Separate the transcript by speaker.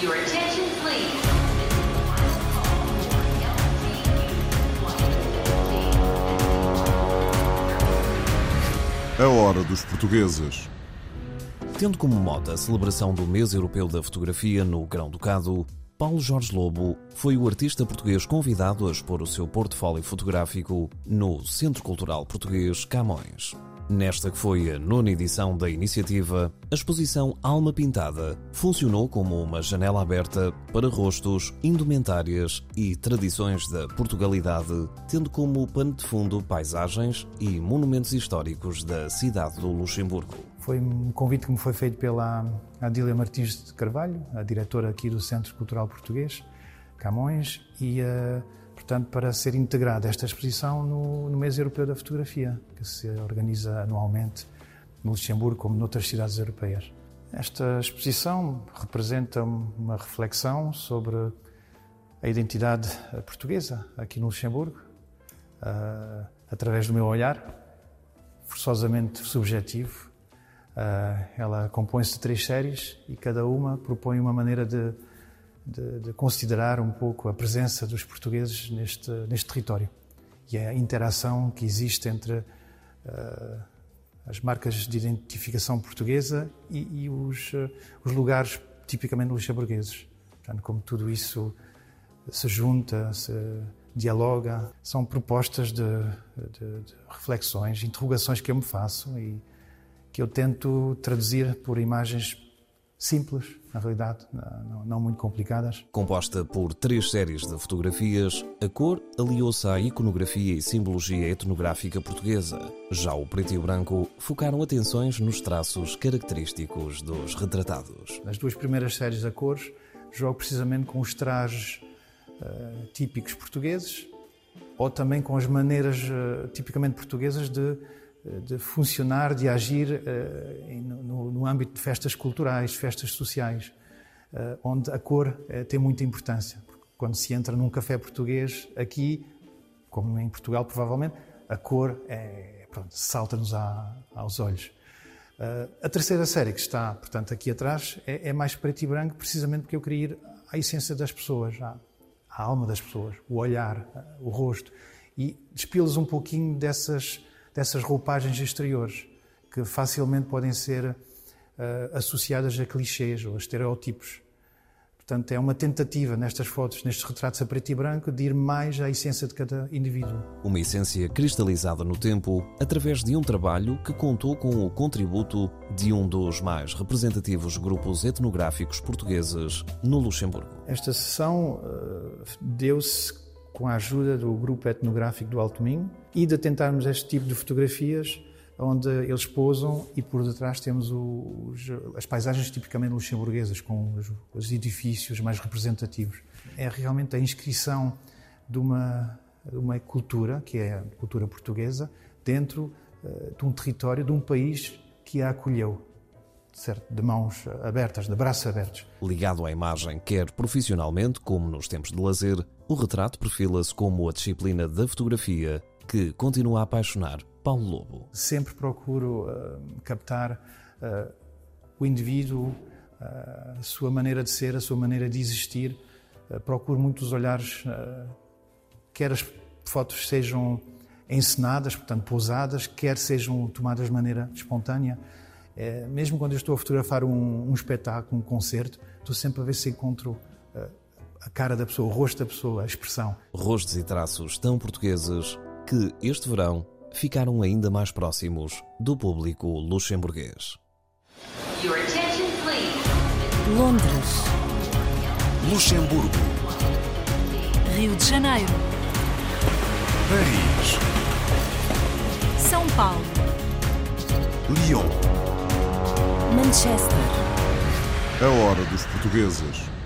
Speaker 1: Your attention, please.
Speaker 2: A hora dos portugueses.
Speaker 3: Tendo como mote a celebração do Mês Europeu da Fotografia no Grão-Ducado, Paulo Jorge Lobo foi o artista português convidado a expor o seu portfólio fotográfico no Centro Cultural Português Camões. Nesta que foi a nona edição da iniciativa, a exposição Alma Pintada funcionou como uma janela aberta para rostos, indumentárias e tradições da Portugalidade, tendo como pano de fundo paisagens e monumentos históricos da cidade do Luxemburgo.
Speaker 4: Foi um convite que me foi feito pela Adília Martins de Carvalho, a diretora aqui do Centro Cultural Português, Camões, e uh, portanto, para ser integrada esta exposição no, no mês europeu da fotografia, que se organiza anualmente no Luxemburgo como noutras cidades europeias. Esta exposição representa uma reflexão sobre a identidade portuguesa aqui no Luxemburgo, uh, através do meu olhar, forçosamente subjetivo. Uh, ela compõe-se de três séries e cada uma propõe uma maneira de de, de, considerar um pouco a presença dos portugueses neste, neste território e a interação que existe entre uh, as marcas de identificação portuguesa e, e os, uh, os, lugares tipicamente luxemburgueses. Portanto, como tudo isso se junta, se dialoga, são propostas de, de, de reflexões, interrogações que eu me faço e que eu tento traduzir por imagens simples, na realidade, não, não, muito complicadas.
Speaker 3: Composta por três séries de fotografias, a cor aliou-se à iconografia e simbologia etnográfica portuguesa. Já o preto e o branco focaram atenções nos traços característicos dos retratados.
Speaker 4: Nas duas primeiras séries a cores, jogo precisamente com os trajes uh, típicos portugueses ou também com as maneiras uh, tipicamente portuguesas de de funcionar, de agir uh, no, âmbito de festas culturais, festas sociais, uh, onde a cor tem muita importância. Porque quando se entra num café português, aqui, como em Portugal provavelmente, a cor é, salta-nos aos olhos. a terceira série que está, portanto, aqui atrás é, é, mais preto e branco, precisamente porque eu queria ir à essência das pessoas, à, alma das pessoas, o olhar, o rosto, e despilos um pouquinho dessas dessas roupagens exteriores que facilmente podem ser uh, associadas a clichês ou a estereótipos. Portanto, é uma tentativa nestas fotos, nestes retratos a preto e branco, de ir mais à essência de cada indivíduo.
Speaker 3: Uma essência cristalizada no tempo através de um trabalho que contou com o contributo de um dos mais representativos grupos etnográficos portugueses no Luxemburgo.
Speaker 4: Esta sessão uh, deu-se com a ajuda do grupo etnográfico do Alto Minho e de tentarmos este tipo de fotografias onde eles posam e por detrás temos os, as paisagens tipicamente luxemburguesas, com os, os, edifícios mais representativos. É realmente a inscrição de uma, uma cultura, que é a cultura portuguesa, dentro uh, de um território, de um país que a acolheu certo, de mãos abertas, de braços abertos.
Speaker 3: Ligado à imagem, quer profissionalmente como nos tempos de lazer, o retrato perfila-se como a disciplina da fotografia que continua a apaixonar Paulo Lobo.
Speaker 4: Sempre procuro uh, captar uh, o indivíduo, uh, a sua maneira de ser, a sua maneira de existir. procuro muitos olhares, quer as fotos sejam encenadas, portanto pousadas, quer sejam tomadas de maneira espontânea. É, mesmo quando eu estou a fotografar um, um, espetáculo, um concerto, estou sempre a ver se encontro uh, a cara da pessoa, o rosto da pessoa, a expressão.
Speaker 3: Rostos e traços tão portugueses que este verão ficaram ainda mais próximos do público luxemburguês.
Speaker 5: Londres.
Speaker 2: Luxemburgo.
Speaker 5: Rio de Janeiro.
Speaker 2: Paris.
Speaker 5: São Paulo.
Speaker 2: Lyon.
Speaker 5: Manchester.
Speaker 2: A hora dos portugueses.